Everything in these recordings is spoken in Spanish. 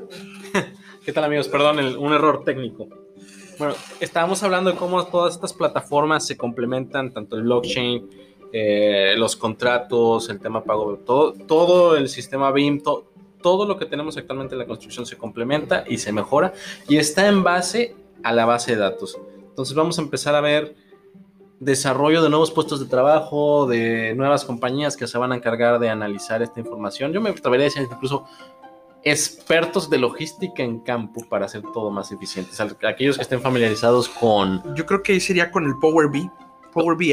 ¿Qué tal amigos? Perdón, el- un error técnico. Bueno, estábamos hablando de cómo todas estas plataformas se complementan, tanto el blockchain, eh, los contratos, el tema pago, todo, todo el sistema BIM, to- todo lo que tenemos actualmente en la construcción se complementa y se mejora y está en base a la base de datos. Entonces vamos a empezar a ver desarrollo de nuevos puestos de trabajo, de nuevas compañías que se van a encargar de analizar esta información. Yo me atrevería a decir incluso expertos de logística en campo para hacer todo más eficiente. Aquellos que estén familiarizados con... Yo creo que ahí sería con el Power BI, Power BI,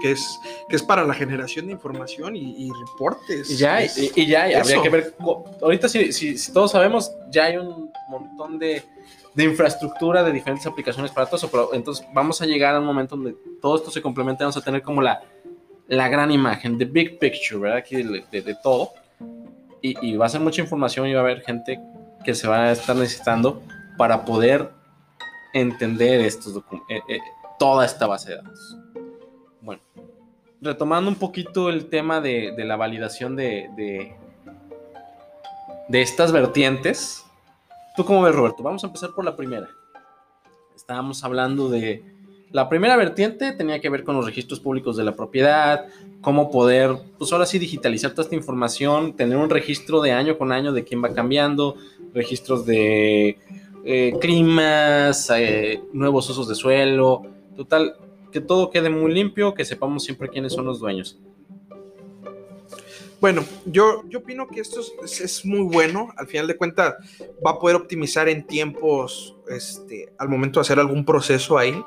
que es, que es para la generación de información y, y reportes. Y ya, Es- y, y ya, y habría eso. que ver... Ahorita si, si- si todos sabemos, ya hay un montón de, de infraestructura de diferentes aplicaciones para todo eso, pero entonces vamos a llegar a un momento donde todo esto se complementa, vamos a tener como la, la gran imagen, the big picture, ¿verdad? Aquí de, de- de todo. Y, va a ser mucha información y va a haber gente que se va a estar necesitando para poder entender estos eh, eh, toda esta base de datos. Bueno, retomando un poquito el tema de, de la validación de, de, de estas vertientes, ¿tú cómo ves, Roberto? Vamos a empezar por la primera. Estábamos hablando de... La primera vertiente tenía que ver con los registros públicos de la propiedad, cómo poder, pues ahora sí, digitalizar toda esta información, tener un registro de año con año de quién va cambiando, registros de eh, climas, eh, nuevos usos de suelo, total, que todo quede muy limpio, que sepamos siempre quiénes son los dueños. Bueno, yo, yo opino que esto es, es- muy bueno. Al final de cuentas, va a poder optimizar en tiempos este, al momento de hacer algún proceso ahí.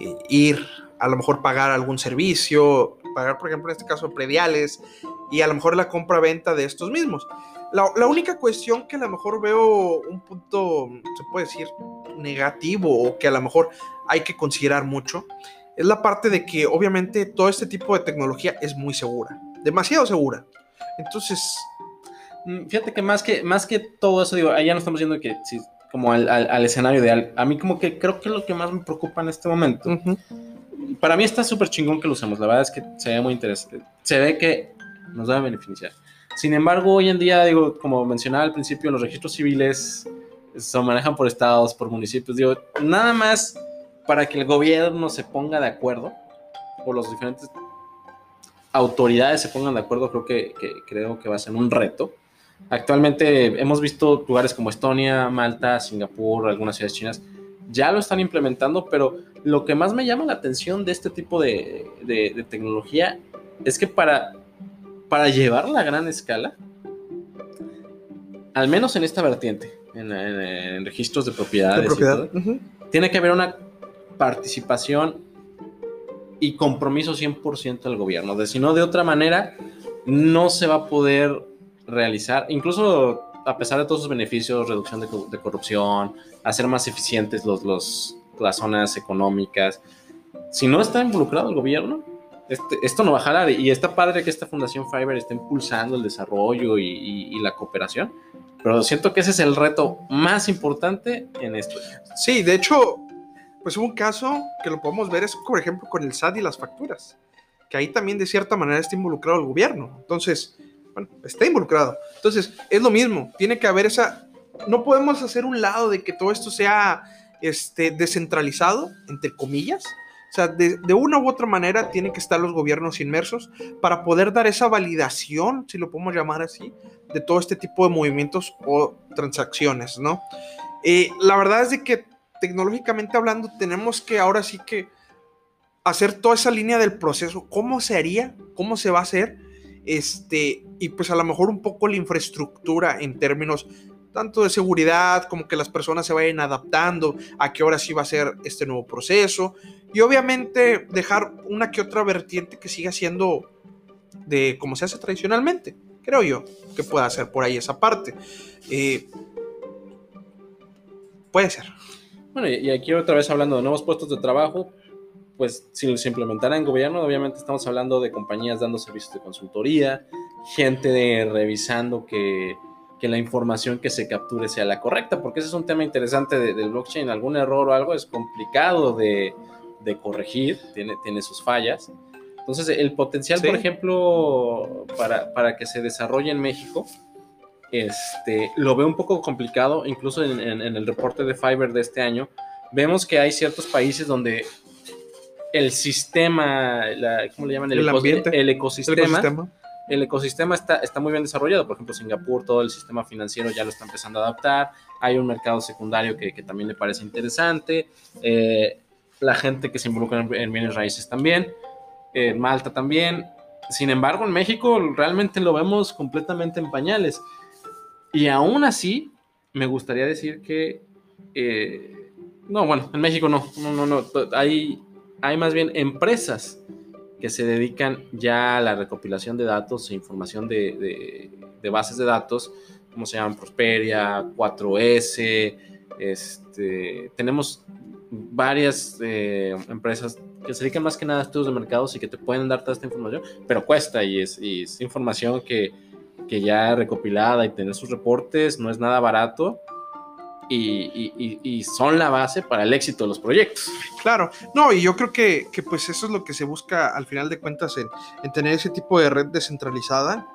Eh, ir, a lo mejor pagar algún servicio, pagar, por ejemplo, en este caso, prediales y a lo mejor la compra-venta de estos mismos. La, única cuestión que a lo mejor veo un punto, se puede decir, negativo o que a lo mejor hay que considerar mucho, es la parte de que obviamente todo este tipo de tecnología es muy segura, demasiado segura. Entonces, Mm, Fíjate que más que, más que todo eso, digo, allá no estamos yendo que, sí, como al, al- al escenario ideal. A mí como que creo que lo que más me preocupa en este momento, ujú, para mí está súper chingón que lo usemos, la verdad es que se ve muy interesante, se ve que nos va a beneficiar. Sin embargo, hoy en día, digo, como mencionaba al principio, los registros civiles se manejan por estados, por municipios, digo, nada más para que el gobierno se ponga de acuerdo, o los diferentes autoridades se pongan de acuerdo, creo que, que- creo que va a ser un reto. Actualmente hemos visto lugares como Estonia, Malta, Singapur, algunas ciudades chinas, ya lo están implementando, pero lo que más me llama la atención de este tipo de, de- de tecnología es que para, para llevarla a gran escala, al menos en esta vertiente, en, en- en registros de propiedades, de y propiedad. todo, ujú. tiene que haber una participación y compromiso 100% del gobierno. De si no, de otra manera, no se va a poder realizar, incluso a pesar de todos sus beneficios, reducción de, co- de corrupción, hacer más eficientes los, los, las zonas económicas. Si no está involucrado el gobierno, este- esto no va a jalar. Y está padre que esta Fundación Fiverr esté impulsando el desarrollo y, la cooperación. Pero siento que ese es el reto más importante en esto. Sí, de hecho, pues un caso que lo podemos ver, es por ejemplo con el SAT y las facturas, que ahí también de cierta manera está involucrado el gobierno. Entonces, bueno, está involucrado. Entonces, es lo mismo, tiene que haber esa... No podemos hacer un lado de que todo esto sea este, descentralizado, entre comillas. O sea, de, de una u otra manera tienen que estar los gobiernos inmersos para poder dar esa validación, si lo podemos llamar así, de todo este tipo de movimientos o transacciones, ¿no? Eh, la verdad es de que tecnológicamente hablando tenemos que ahora sí que hacer toda esa línea del proceso, cómo se haría, cómo se va a hacer, este, y pues a lo mejor un poco la infraestructura en términos tanto de seguridad como que las personas se vayan adaptando a qué hora sí va a ser este nuevo proceso y obviamente dejar una que otra vertiente que siga siendo de como se hace tradicionalmente, creo yo, que pueda hacer por ahí esa parte. Eh, puede ser. Bueno, y y aquí otra vez hablando de nuevos puestos de trabajo, pues si se implementara en gobierno, obviamente estamos hablando de compañías dando servicios de consultoría, gente de- revisando que, que la información que se capture sea la correcta, porque ese es un tema interesante de- del blockchain. Algún error o algo es complicado de, de corregir, tiene, tiene sus fallas. Entonces, el potencial, Sí. por ejemplo, para, para que se desarrolle en México, este, lo veo un poco complicado, incluso en, en- en el reporte de Fiverr de este año, vemos que hay ciertos países donde el sistema, la- ¿cómo le llaman? El ambiente, el El ecosistema, el ecosistema está, está muy bien desarrollado. Por ejemplo, Singapur, todo el sistema financiero ya lo está empezando a adaptar. Hay un mercado secundario que, que también le parece interesante. Eh, la gente que se involucra en, en bienes raíces también. En Malta también. Sin embargo, en México realmente lo vemos completamente en pañales. Y aún así, me gustaría decir que... eh, no, bueno, en México no. No, no, no. Hay, hay más bien empresas que se dedican ya a la recopilación de datos e información de, de- de bases de datos, como se llaman Prosperia, 4S, este, tenemos varias eh, empresas que se dedican más que nada a estudios de mercados y que te pueden dar toda esta información, pero cuesta y es, y es información que, que ya recopilada y tener sus reportes no es nada barato y, son la base para el éxito de los proyectos. Claro, no, y yo creo que, pues eso es lo que se busca al final de cuentas en, en tener ese tipo de red descentralizada,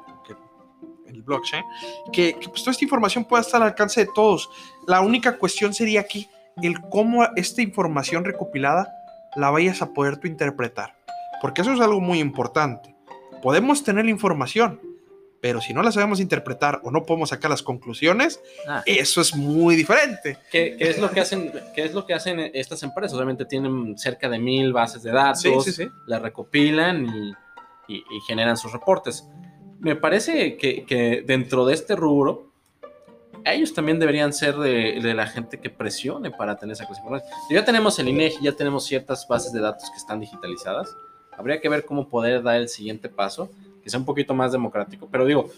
el blockchain, que, que, pues toda esta información pueda estar al alcance de todos. La única cuestión sería aquí el cómo esta información recopilada la vayas a poder tú interpretar, porque eso es algo muy importante. Podemos tener la información, pero si no la sabemos interpretar o no podemos sacar las conclusiones, Ah. eso es muy diferente. ¿Qué, qué es lo que hacen, ¿Qué es lo que hacen estas empresas? Obviamente tienen cerca de mil bases de datos, Sí, sí, sí. las recopilan y, y- y generan sus reportes. Me parece que, que dentro de este rubro, ellos también deberían ser de, de la gente que presione para tener esa información. Ya tenemos el INEGI, ya tenemos ciertas bases de datos que están digitalizadas. Habría que ver cómo poder dar el siguiente paso, sea un poquito más democrático. Pero digo,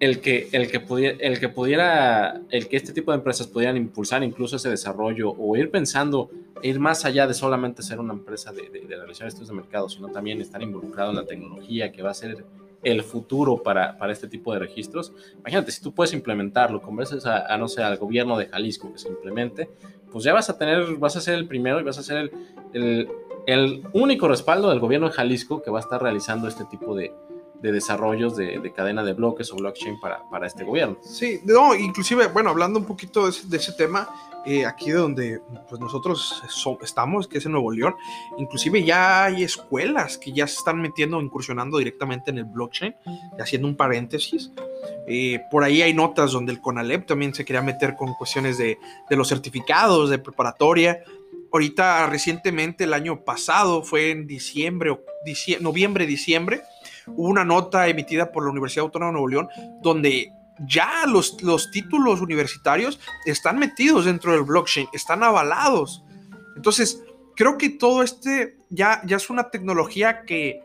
el que, el que, pudiera, el que pudiera, el que este tipo de empresas pudieran impulsar incluso ese desarrollo o ir pensando, ir más allá de solamente ser una empresa de, realizar estudios de mercado, sino también estar involucrado en la tecnología que va a ser el futuro para, para este tipo de registros. Imagínate, si tú puedes implementarlo, convences a, a, no sé, al gobierno de Jalisco que se implemente, pues ya vas a tener, vas a ser el primero y vas a ser el, el único respaldo del gobierno de Jalisco que va a estar realizando este tipo de, de desarrollos de, de, cadena de bloques o blockchain para, este gobierno. Sí, no, inclusive, bueno, hablando un poquito de ese, tema, eh, aquí de donde pues nosotros so, estamos, que es en Nuevo León, inclusive ya hay escuelas que ya se están metiendo, incursionando directamente en el blockchain, haciendo un paréntesis. Eh, por ahí hay notas donde el CONALEP también se quería meter con cuestiones de los certificados de preparatoria. Ahorita, recientemente, el año pasado, fue en diciembre, o dicie noviembre, diciembre, hubo una nota emitida por la Universidad Autónoma de Nuevo León donde ya los, los títulos universitarios están metidos dentro del blockchain, están avalados. Entonces, creo que todo este ya, ya es una tecnología que,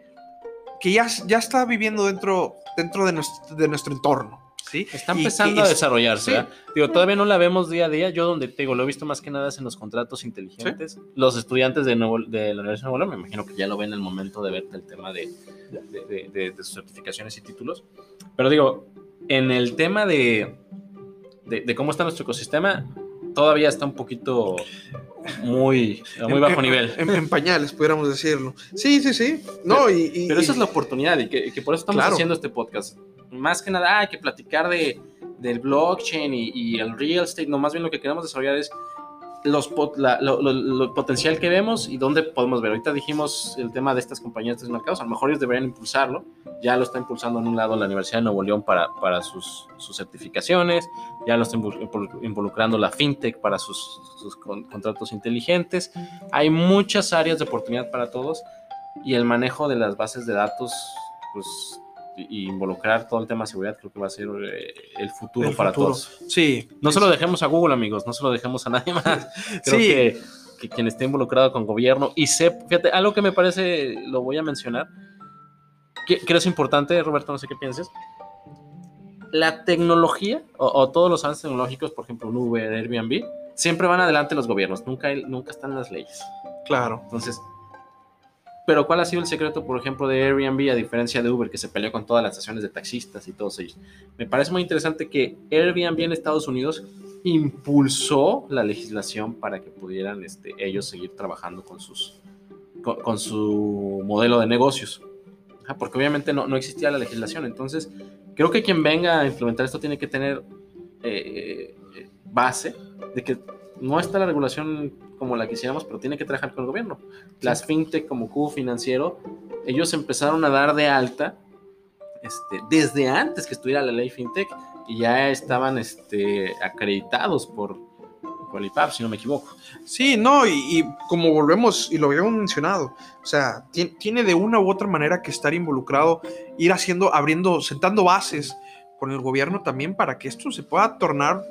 que ya, ya está viviendo dentro, dentro de nuestro entorno. ¿Sí? Está empezando a desarrollarse. Sí. Digo, todavía no la vemos día a día. Yo donde te digo, lo he visto más que nada es en los contratos inteligentes. ¿Sí? Los estudiantes de, Nuevo, de la Universidad de Nuevo León, me imagino que ya lo ven en el momento de ver el tema de, de, de sus certificaciones y títulos. Pero digo, en el tema de, de, cómo está nuestro ecosistema, todavía está un poquito muy, muy bajo en, nivel. En, en, pañales, pudiéramos decirlo. Sí, sí, sí. No, pero, y, y, pero esa es la oportunidad y que, por eso estamos claro. haciendo este podcast. Más que nada, hay que platicar de, del blockchain y, y, el real estate. No, más bien lo que queremos desarrollar es los pot, la, lo, lo, lo, potencial que vemos y dónde podemos ver. Ahorita dijimos el tema de estas compañías de mercados, a lo mejor ellos deberían impulsarlo, ya lo está impulsando en un lado la Universidad de Nuevo León para, para sus, sus certificaciones, ya lo está involucrando la FinTech para sus, sus con, contratos inteligentes. Hay muchas áreas de oportunidad para todos y el manejo de las bases de datos, pues y involucrar todo el tema de seguridad creo que va a ser eh, el futuro el para futuro. todos. Sí. No se lo dejemos a Google, amigos, no se lo dejemos a nadie más. Creo sí. que, que, quien esté involucrado con gobierno y sé, fíjate, algo que me parece, lo voy a mencionar, que creo es importante, Roberto, no sé qué pienses. La tecnología o, o todos los avances tecnológicos, por ejemplo, un Uber, Airbnb, siempre van adelante los gobiernos, nunca, nunca están las leyes. Claro. Entonces, pero ¿cuál ha sido el secreto, por ejemplo, de Airbnb a diferencia de Uber, que se peleó con todas las estaciones de taxistas y todos ellos? Me parece muy interesante que Airbnb en Estados Unidos impulsó la legislación para que pudieran este, ellos seguir trabajando con, sus, con, su modelo de negocios. Porque obviamente no, no, existía la legislación. Entonces, Creo que quien venga a implementar esto tiene que tener eh, base de que no está la regulación como la quisiéramos, pero tiene que trabajar con el gobierno. Las fintech como cubo financiero, ellos empezaron a dar de alta este, desde antes que estuviera la ley fintech y ya estaban este, acreditados por, por IPAP, si no me equivoco. Sí, no, y, como volvemos y lo habíamos mencionado, o sea, tiene, de una u otra manera que estar involucrado, ir haciendo, abriendo, sentando bases con el gobierno también para que esto se pueda tornar,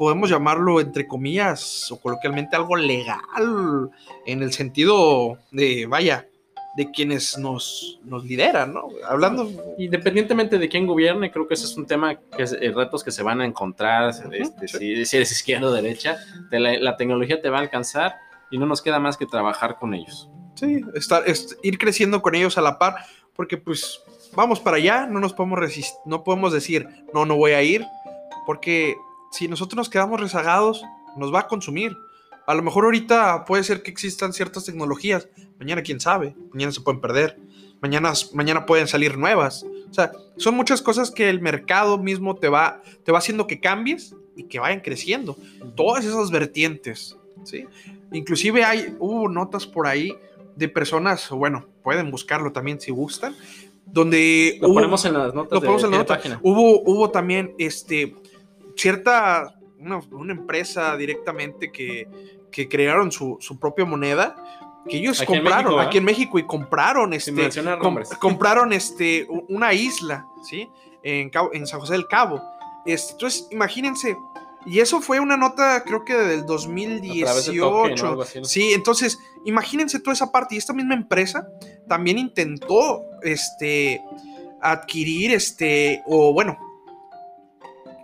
podemos llamarlo entre comillas o coloquialmente algo legal en el sentido de, vaya, de quienes nos, nos lideran, ¿no? Hablando... Independientemente de quién gobierne, creo que ese es un tema, que es, eh, retos que se van a encontrar, este, si, eres izquierda o derecha, la, tecnología te va a alcanzar y no nos queda más que trabajar con ellos. Sí, estar, ir creciendo con ellos a la par, porque pues vamos para allá, no nos podemos resistir, no podemos decir, no, no voy a ir, porque si nosotros nos quedamos rezagados, nos va a consumir. A lo mejor ahorita puede ser que existan ciertas tecnologías, mañana quién sabe, mañana se pueden perder, mañana, mañana pueden salir nuevas. O sea, son muchas cosas que el mercado mismo te va, te va haciendo que cambies y que vayan creciendo. Todas esas vertientes, ¿sí? Inclusive hay, hubo notas por ahí de personas, bueno, pueden buscarlo también si gustan, donde... Lo ponemos en las notas. Lo ponemos en la, página. Hubo, hubo también este, cierta, una empresa directamente que, que crearon su, su propia moneda que ellos compraron aquí en México y compraron este compraron este una isla sí en, en San José del Cabo. Este, entonces imagínense y eso fue una nota creo que del 2018 sí entonces imagínense toda esa parte y esta misma empresa también intentó este adquirir este o bueno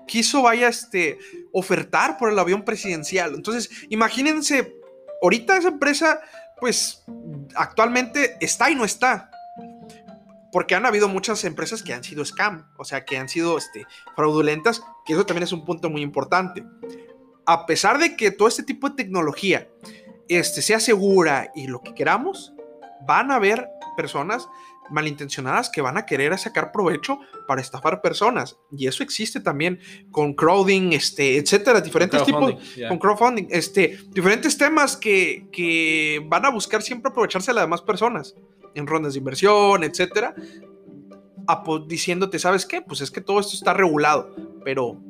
quiso vaya este ofertar por el avión presidencial. Entonces, imagínense, ahorita esa empresa, pues actualmente está y no está. Porque han habido muchas empresas que han sido scam, o sea, que han sido este, fraudulentas, que eso también es un punto muy importante. A pesar de que todo este tipo de tecnología este, sea segura y lo que queramos, van a haber personas malintencionadas que van a querer sacar provecho para estafar personas. Y eso existe también con crowding, este, etcétera, diferentes tipos, con crowdfunding, este, diferentes temas que, que, van a buscar siempre aprovecharse de las demás personas en rondas de inversión, etcétera, diciéndote, ¿sabes qué? Pues es que todo esto está regulado, pero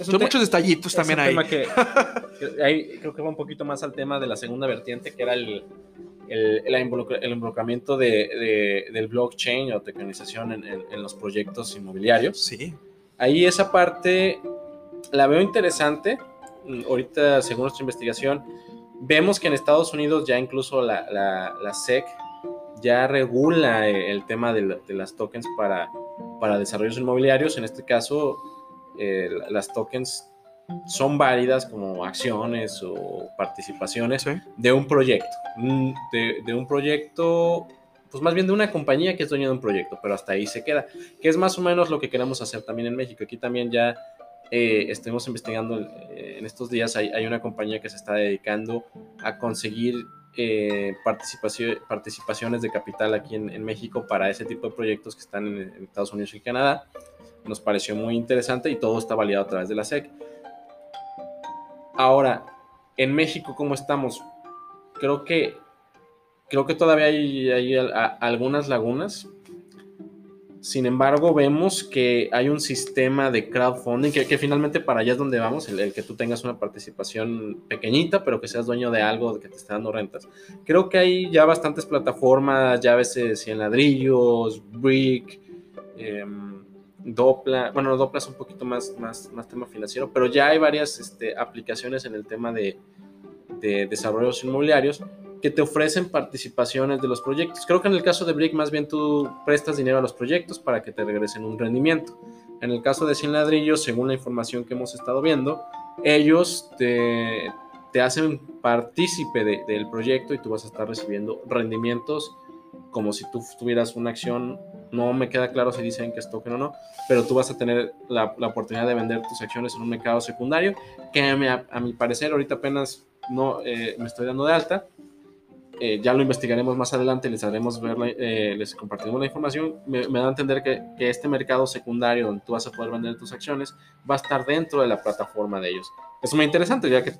son muchos detallitos también ahí. ahí creo que va un poquito más al tema de la segunda vertiente, que era el, el, involucramiento de, del blockchain o tokenización en, los proyectos inmobiliarios. Sí. Ahí esa parte la veo interesante. Ahorita, según nuestra investigación, vemos que en Estados Unidos ya incluso la, la, SEC ya regula el tema de, las tokens para, para desarrollos inmobiliarios. En este caso, eh, las tokens son válidas como acciones o participaciones de un proyecto. De, un proyecto, pues más bien de una compañía que es dueña de un proyecto, pero hasta ahí se queda. Que es más o menos lo que queremos hacer también en México. Aquí también ya eh, estuvimos investigando eh, en estos días, hay, una compañía que se está dedicando a conseguir eh, participaciones de capital aquí en, México para ese tipo de proyectos que están en, en Estados Unidos y Canadá. Nos pareció muy interesante y todo está validado a través de la SEC. Ahora, en México, ¿cómo estamos? Creo que, creo que todavía hay, algunas lagunas. Sin embargo, vemos que hay un sistema de crowdfunding que, finalmente para allá es donde vamos, el, que tú tengas una participación pequeñita, pero que seas dueño de algo que te esté dando rentas. Creo que hay ya bastantes plataformas, ya a veces 100 ladrillos, Brick, eh, Dopla, bueno, Dopla es un poquito más, más, más tema financiero, pero ya hay varias este, aplicaciones en el tema de, de, desarrollos inmobiliarios que te ofrecen participaciones de los proyectos. Creo que en el caso de Brick más bien tú prestas dinero a los proyectos para que te regresen un rendimiento. En el caso de 100 ladrillos, según la información que hemos estado viendo, ellos te, te hacen partícipe del proyecto y tú vas a estar recibiendo rendimientos como si tú tuvieras una acción, no me queda claro si dicen que es token o no, pero tú vas a tener la, oportunidad de vender tus acciones en un mercado secundario, que a mi, parecer ahorita apenas no eh, me estoy dando de alta, eh, ya lo investigaremos más adelante, les haremos ver, eh, les compartiremos la información, me, da a entender que, este mercado secundario donde tú vas a poder vender tus acciones va a estar dentro de la plataforma de ellos. Es muy interesante, ya que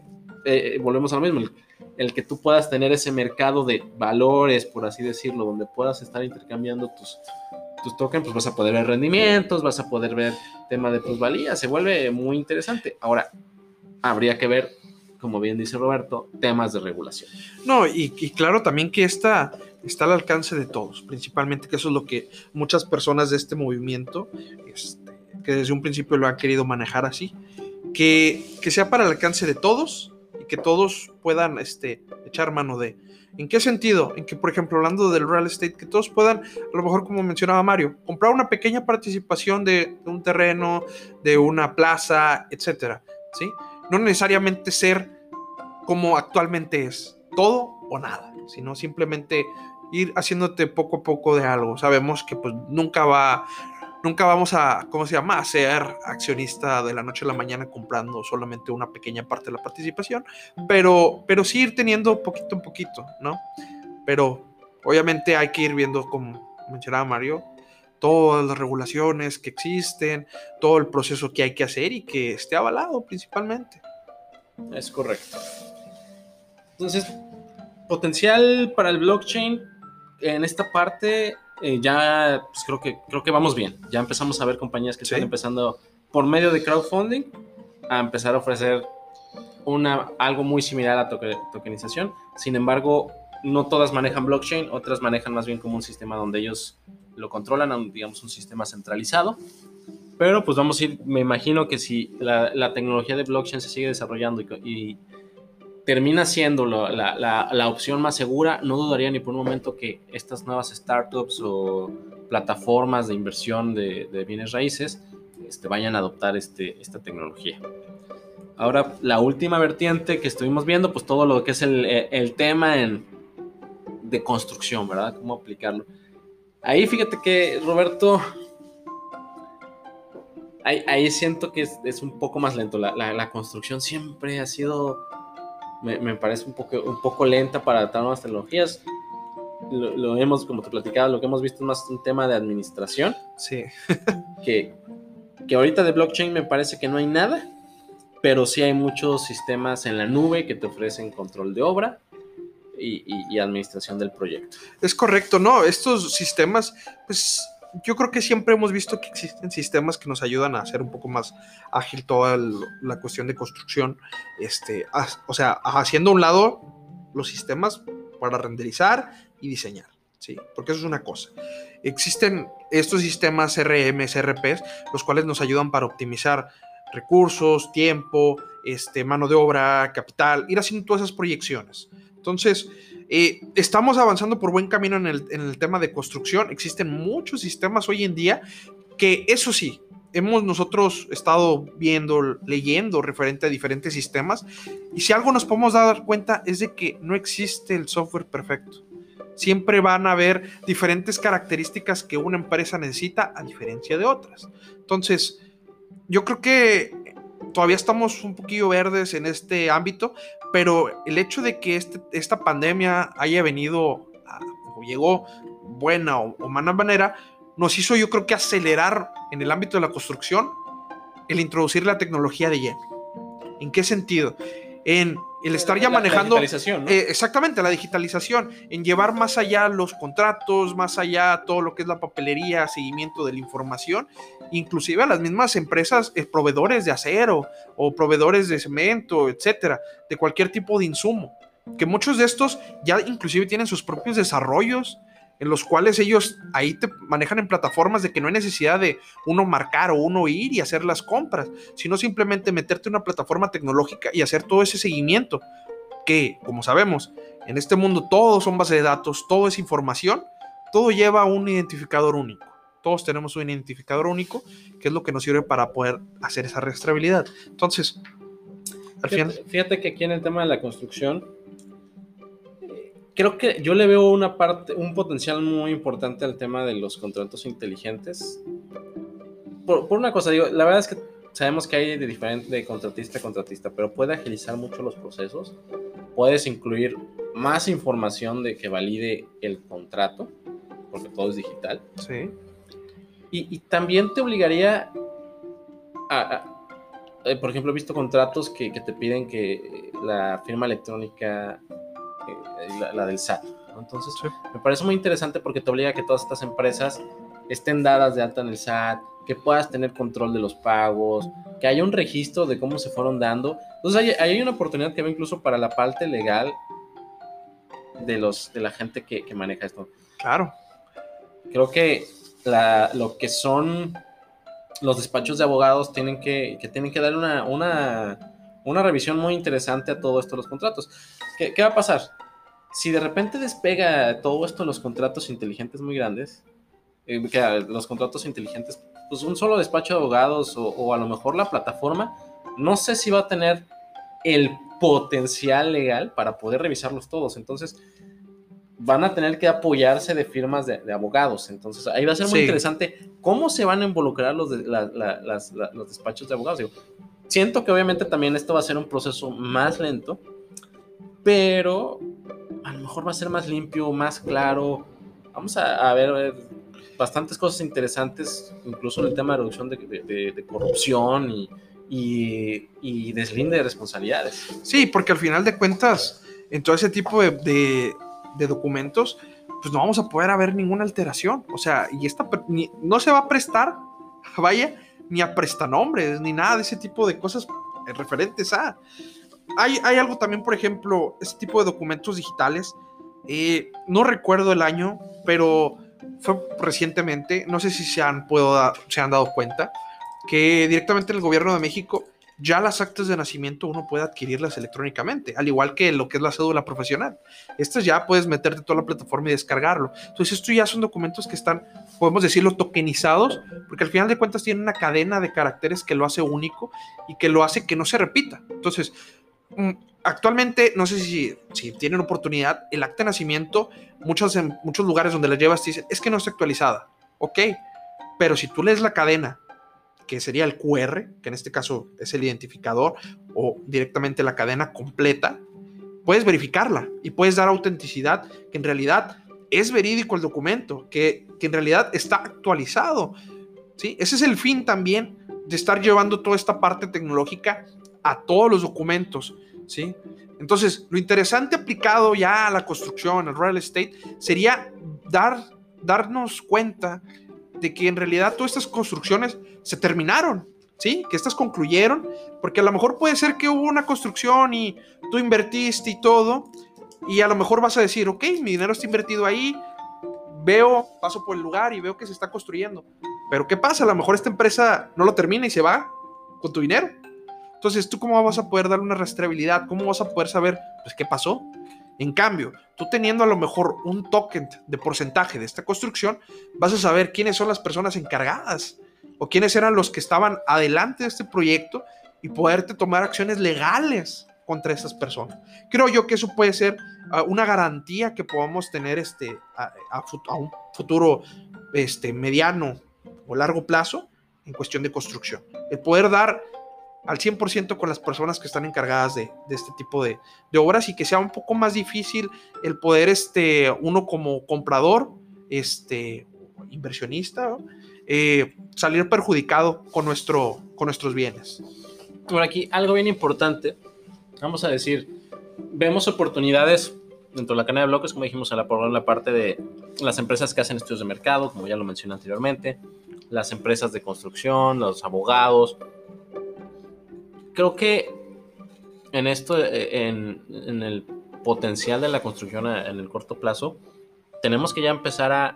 volvemos a lo mismo, el, el, que tú puedas tener ese mercado de valores, por así decirlo, donde puedas estar intercambiando tus, tus tokens, pues vas a poder ver rendimientos, vas a poder ver tema de plusvalía, se vuelve muy interesante. Ahora, habría que ver como bien dice Roberto, temas de regulación. No, y, claro también que esta está al alcance de todos, principalmente que eso es lo que muchas personas de este movimiento, este, que desde un principio lo han querido manejar así, que, que sea para el alcance de todos y que todos puedan este, echar mano de. ¿En qué sentido? En que, por ejemplo, hablando del real estate, que todos puedan, a lo mejor como mencionaba Mario, comprar una pequeña participación de un terreno, de una plaza, etcétera, ¿sí? No necesariamente ser como actualmente es, todo o nada, sino simplemente ir haciéndote poco a poco de algo. Sabemos que pues nunca va, nunca vamos a, ¿cómo se llama?, a ser accionista de la noche a la mañana comprando solamente una pequeña parte de la participación, pero, pero sí ir teniendo poquito en poquito, ¿no? Pero obviamente hay que ir viendo, como mencionaba Mario, todas las regulaciones que existen, todo el proceso que hay que hacer y que esté avalado principalmente. Es correcto. Entonces, potencial para el blockchain en esta parte eh, ya pues, creo que creo que vamos bien. Ya empezamos a ver compañías que están empezando por medio de crowdfunding a empezar a ofrecer una algo muy similar a tokenización. Sin embargo, no todas manejan blockchain, otras manejan más bien como un sistema donde ellos lo controlan, digamos un sistema centralizado. Pero pues vamos a ir, me imagino que si la, tecnología de blockchain se sigue desarrollando y termina siendo la, opción más segura, no dudaría ni por un momento que estas nuevas startups o plataformas de inversión de, bienes raíces este, vayan a adoptar este, esta tecnología. Ahora, la última vertiente que estuvimos viendo, pues todo lo que es el, tema en, de construcción, ¿verdad? ¿Cómo aplicarlo? Ahí fíjate que, Roberto, ahí, siento que es, un poco más lento. la construcción siempre ha sido me, parece un poco, un poco lenta para adaptar nuevas tecnologías. Lo, hemos, como te platicaba, lo que hemos visto es más un tema de administración. Sí. que, que ahorita de blockchain me parece que no hay nada, pero sí hay muchos sistemas en la nube que te ofrecen control de obra, y, y, administración del proyecto. Es correcto, ¿no? Estos sistemas, pues yo creo que siempre hemos visto que existen sistemas que nos ayudan a hacer un poco más ágil toda la cuestión de construcción. Este, o sea, haciendo a un lado los sistemas para renderizar y diseñar. ¿sí? Porque eso es una cosa. Existen estos sistemas CRM, CRPs, los cuales nos ayudan para optimizar recursos, tiempo, este, mano de obra, capital, ir haciendo todas esas proyecciones. Entonces, eh, estamos avanzando por buen camino en el, tema de construcción. Existen muchos sistemas hoy en día que, eso sí, hemos nosotros estado viendo, leyendo referente a diferentes sistemas. Y si algo nos podemos dar cuenta es de que no existe el software perfecto. Siempre van a haber diferentes características que una empresa necesita a diferencia de otras. Entonces, yo creo que todavía estamos un poquillo verdes en este ámbito, pero el hecho de que este, esta pandemia haya venido o llegó buena o, mala manera, nos hizo yo creo que acelerar en el ámbito de la construcción el introducir la tecnología de lleno. ¿En qué sentido? En el estar ya manejando... Eh, exactamente, la digitalización, en llevar más allá los contratos, más allá todo lo que es la papelería, seguimiento de la información, inclusive a las mismas empresas, eh, proveedores de acero o proveedores de cemento, etcétera, de cualquier tipo de insumo, que muchos de estos ya inclusive tienen sus propios desarrollos, en los cuales ellos ahí te manejan en plataformas de que no hay necesidad de uno marcar o uno ir y hacer las compras, sino simplemente meterte en una plataforma tecnológica y hacer todo ese seguimiento, que como sabemos, en este mundo todo son bases de datos, todo es información, todo lleva un identificador único. Todos tenemos un identificador único, que es lo que nos sirve para poder hacer esa rastreabilidad. Entonces, al final... Fíjate que aquí en el tema de la construcción, creo que yo le veo una parte, un potencial muy importante al tema de los contratos inteligentes. Por, una cosa, digo, la verdad es que sabemos que hay de diferente de contratista a contratista, pero puede agilizar mucho los procesos. Puedes incluir más información de que valide el contrato, porque todo es digital. Sí. Y, también te obligaría a, eh, por ejemplo, he visto contratos que, te piden que la firma electrónica, eh, la, del SAT, entonces me parece muy interesante porque te obliga a que todas estas empresas estén dadas de alta en el SAT, que puedas tener control de los pagos, que haya un registro de cómo se fueron dando. Entonces hay, hay una oportunidad que veo incluso para la parte legal de, los, de la gente que, que maneja esto. Claro. Creo que la, lo que son los despachos de abogados tienen que, que tienen que dar una, una, una, revisión muy interesante a todo esto, los contratos. ¿Qué, ¿Qué, va a pasar? Si de repente despega todo esto los contratos inteligentes muy grandes, eh, que los contratos inteligentes, pues un solo despacho de abogados o, o a lo mejor la plataforma, no sé si va a tener el potencial legal para poder revisarlos todos. Entonces, van a tener que apoyarse de firmas de, abogados. Entonces, ahí va a ser muy interesante cómo se van a involucrar los, los despachos de abogados. Siento que obviamente también esto va a ser un proceso más lento, pero a lo mejor va a ser más limpio, más claro. Vamos a, ver, bastantes cosas interesantes, incluso en el tema de reducción de, corrupción y, y, y, deslinde de responsabilidades. Sí, porque al final de cuentas, en todo ese tipo de, de documentos, pues no vamos a poder haber ninguna alteración. O sea, y esta no se va a prestar, vaya, ni a prestanombres, ni nada de ese tipo de cosas referentes a. Hay, hay algo también, por ejemplo, este tipo de documentos digitales. Eh, no recuerdo el año, pero fue recientemente, no sé si se han, puedo se han dado cuenta, que directamente el gobierno de México ya las actas de nacimiento uno puede adquirirlas electrónicamente, al igual que lo que es la cédula profesional. Estas ya puedes meterte toda la plataforma y descargarlo. Entonces, esto ya son documentos que están, podemos decirlo, tokenizados, porque al final de cuentas tienen una cadena de caracteres que lo hace único y que lo hace que no se repita. Entonces, mm, actualmente, no sé si, si tienen oportunidad, el acta de nacimiento, muchos, en muchos lugares donde la llevas te dicen, es que no está actualizada. Ok, pero si tú lees la cadena que sería el QR, que en este caso es el identificador, o directamente la cadena completa, puedes verificarla y puedes dar autenticidad que en realidad es verídico el documento, que, en realidad está actualizado. ¿sí? Ese es el fin también de estar llevando toda esta parte tecnológica a todos los documentos. ¿sí? Entonces, lo interesante aplicado ya a la construcción, al real estate, sería dar, darnos cuenta de que en realidad todas estas construcciones se terminaron, ¿sí? Que estas concluyeron, porque a lo mejor puede ser que hubo una construcción y tú invertiste y todo, y a lo mejor vas a decir, ok, mi dinero está invertido ahí, veo, paso por el lugar y veo que se está construyendo. Pero ¿qué pasa? A lo mejor esta empresa no lo termina y se va con tu dinero. Entonces, ¿tú cómo vas a poder dar una rastreabilidad? ¿Cómo vas a poder saber, pues, qué pasó? En cambio, tú teniendo a lo mejor un token de porcentaje de esta construcción, vas a saber quiénes son las personas encargadas o quiénes eran los que estaban adelante de este proyecto y poderte tomar acciones legales contra esas personas. Creo yo que eso puede ser ah, una garantía que podamos tener este, a, un futuro este, mediano o largo plazo en cuestión de construcción. El poder dar al 100% con las personas que están encargadas de, este tipo de, obras y que sea un poco más difícil el poder, este, uno como comprador, este, inversionista, eh, salir perjudicado con, nuestro, con nuestros bienes. Por aquí, algo bien importante, vamos a decir, vemos oportunidades dentro de la cadena de bloques, como dijimos, en la, por la parte de las empresas que hacen estudios de mercado, como ya lo mencioné anteriormente, las empresas de construcción, los abogados, creo que en esto, eh, en, el potencial de la construcción en el corto plazo, tenemos que ya empezar a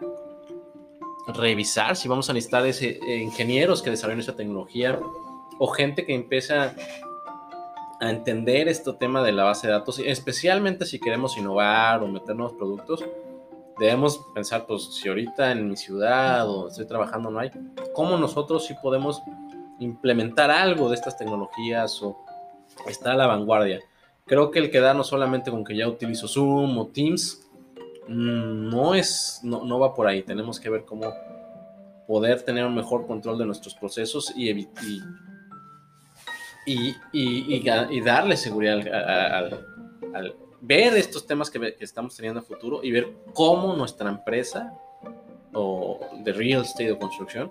revisar si vamos a necesitar ese, eh, ingenieros que desarrollen esa tecnología o gente que empieza a entender este tema de la base de datos, especialmente si queremos innovar o meter nuevos productos, debemos pensar, pues si ahorita en mi ciudad o estoy trabajando no hay, ¿cómo nosotros sí podemos implementar algo de estas tecnologías o estar a la vanguardia. Creo que el quedarnos solamente con que ya utilizo Zoom o Teams mm, no es, no, va por ahí. Tenemos que ver cómo poder tener un mejor control de nuestros procesos y, y, y, darle seguridad al, ver estos temas que estamos teniendo a futuro y ver cómo nuestra empresa o de real estate o construcción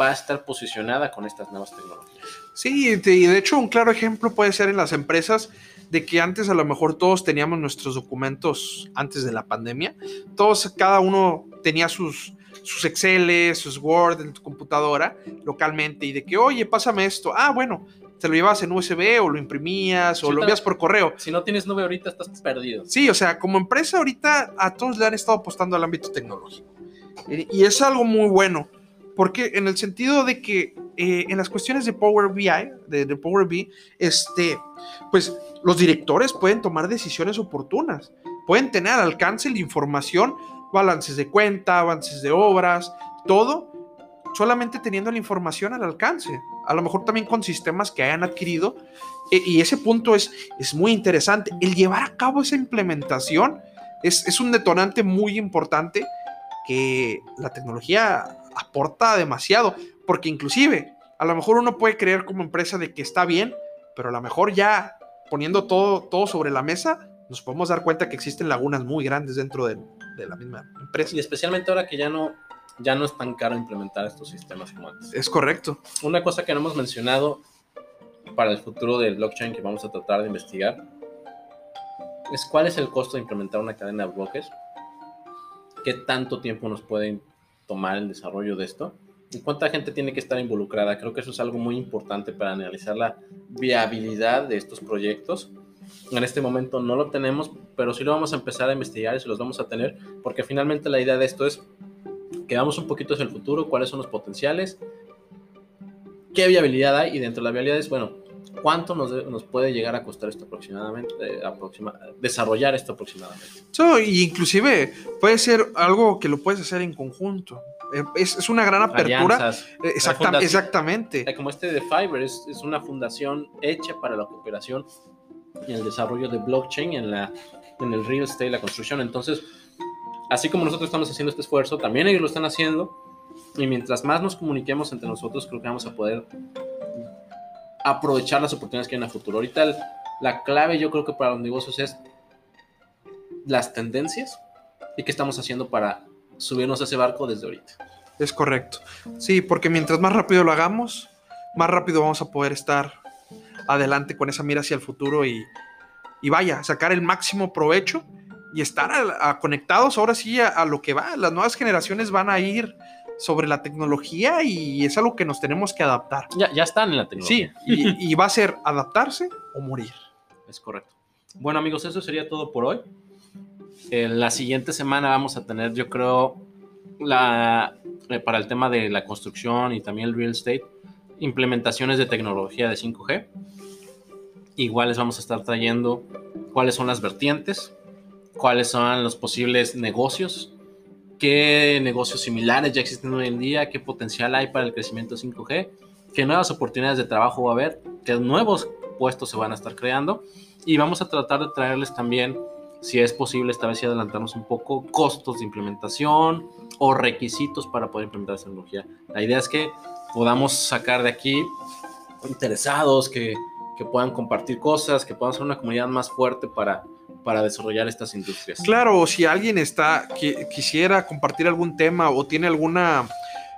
va a estar posicionada con estas nuevas tecnologías. Sí, y de hecho un claro ejemplo puede ser en las empresas de que antes a lo mejor todos teníamos nuestros documentos antes de la pandemia. Todos, cada uno tenía sus, sus Excel, sus Word en tu computadora localmente y de que, oye, pásame esto. Ah, bueno, te lo llevabas en USB o lo imprimías o lo envías por correo. Si no tienes nube ahorita, estás perdido. Sí, o sea, como empresa ahorita a todos le han estado apostando al ámbito tecnológico. Y es algo muy bueno, porque en el sentido de que eh, en las cuestiones de Power BI, de, de Power BI, este, pues los directores pueden tomar decisiones oportunas, pueden tener al alcance la información, balances de cuenta, avances de obras, todo, solamente teniendo la información al alcance. A lo mejor también con sistemas que hayan adquirido. E- y ese punto es, es muy interesante. El llevar a cabo esa implementación es, es un detonante muy importante que la tecnología aporta demasiado. Porque inclusive, a lo mejor uno puede creer como empresa de que está bien, pero a lo mejor ya poniendo todo, todo sobre la mesa, nos podemos dar cuenta que existen lagunas muy grandes dentro de, de la misma empresa. Y especialmente ahora que ya no, ya no es tan caro implementar estos sistemas como antes. Es correcto. Una cosa que no hemos mencionado para el futuro del blockchain que vamos a tratar de investigar es cuál es el costo de implementar una cadena de bloques, qué tanto tiempo nos puede tomar el desarrollo de esto y cuánta gente tiene que estar involucrada. Creo que eso es algo muy importante para analizar la viabilidad de estos proyectos. En este momento no lo tenemos, pero sí lo vamos a empezar a investigar y se los vamos a tener, porque finalmente la idea de esto es que vamos un poquito hacia el futuro, cuáles son los potenciales, qué viabilidad hay y dentro de la viabilidad es, bueno, cuánto nos, nos puede llegar a costar esto aproximadamente, eh, aproxima- desarrollar esto aproximadamente. So, y inclusive puede ser algo que lo puedes hacer en conjunto. Eh, Es, es una gran apertura. Alianzas. Eh, exactamente. Eh, Como este de Fiverr es, es una fundación hecha para la cooperación y el desarrollo de blockchain en, la, en el real estate y la construcción. Entonces, así como nosotros estamos haciendo este esfuerzo, también ellos lo están haciendo. Y mientras más nos comuniquemos entre nosotros, creo que vamos a poder aprovechar las oportunidades que hay en el futuro. Ahorita el- la clave yo creo que para los negocios es las tendencias y qué estamos haciendo para subirnos a ese barco desde ahorita. Es correcto. Sí, porque mientras más rápido lo hagamos, más rápido vamos a poder estar adelante con esa mira hacia el futuro y, y vaya, sacar el máximo provecho y estar conectados ahora sí a, a lo que va. Las nuevas generaciones van a ir sobre la tecnología y es algo que nos tenemos que adaptar. Ya, ya están en la Sí, tecnología. y, y va a ser adaptarse o morir. Es correcto. Bueno, amigos, eso sería todo por hoy. En la siguiente semana vamos a tener, yo creo, la, eh, para el tema de la construcción y también el real estate, implementaciones de tecnología de 5G. Igual les vamos a estar trayendo cuáles son las vertientes, cuáles son los posibles negocios, qué negocios similares ya existen hoy en día, qué potencial hay para el crecimiento 5G, qué nuevas oportunidades de trabajo va a haber, qué nuevos puestos se van a estar creando y vamos a tratar de traerles también, si es posible, esta vez sí adelantarnos un poco, costos de implementación o requisitos para poder implementar esta tecnología. La idea es que podamos sacar de aquí interesados, que, que puedan compartir cosas, que puedan ser una comunidad más fuerte para, para desarrollar estas industrias. Claro, si alguien está quisiera compartir algún tema o tiene alguna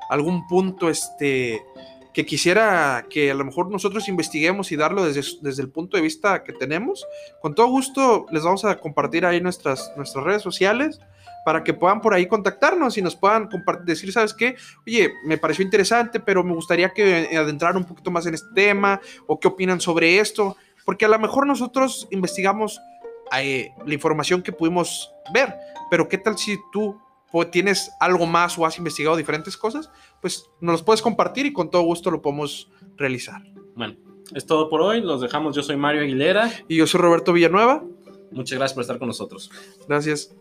algún punto este que quisiera que a lo mejor nosotros investiguemos y darlo desde, desde el punto de vista que tenemos, con todo gusto les vamos a compartir ahí nuestras, nuestras redes sociales para que puedan por ahí contactarnos y nos puedan decir, ¿sabes qué? Oye, me pareció interesante, pero me gustaría que adentraran un poquito más en este tema o qué opinan sobre esto, porque a lo mejor nosotros investigamos eh, la información que pudimos ver, pero ¿qué tal si tú pues, tienes algo más o has investigado diferentes cosas? Pues nos los puedes compartir y con todo gusto lo podemos realizar. Bueno, es todo por hoy. Los dejamos. Yo soy Mario Aguilera. Y yo soy Roberto Villanueva. Muchas gracias por estar con nosotros. Gracias.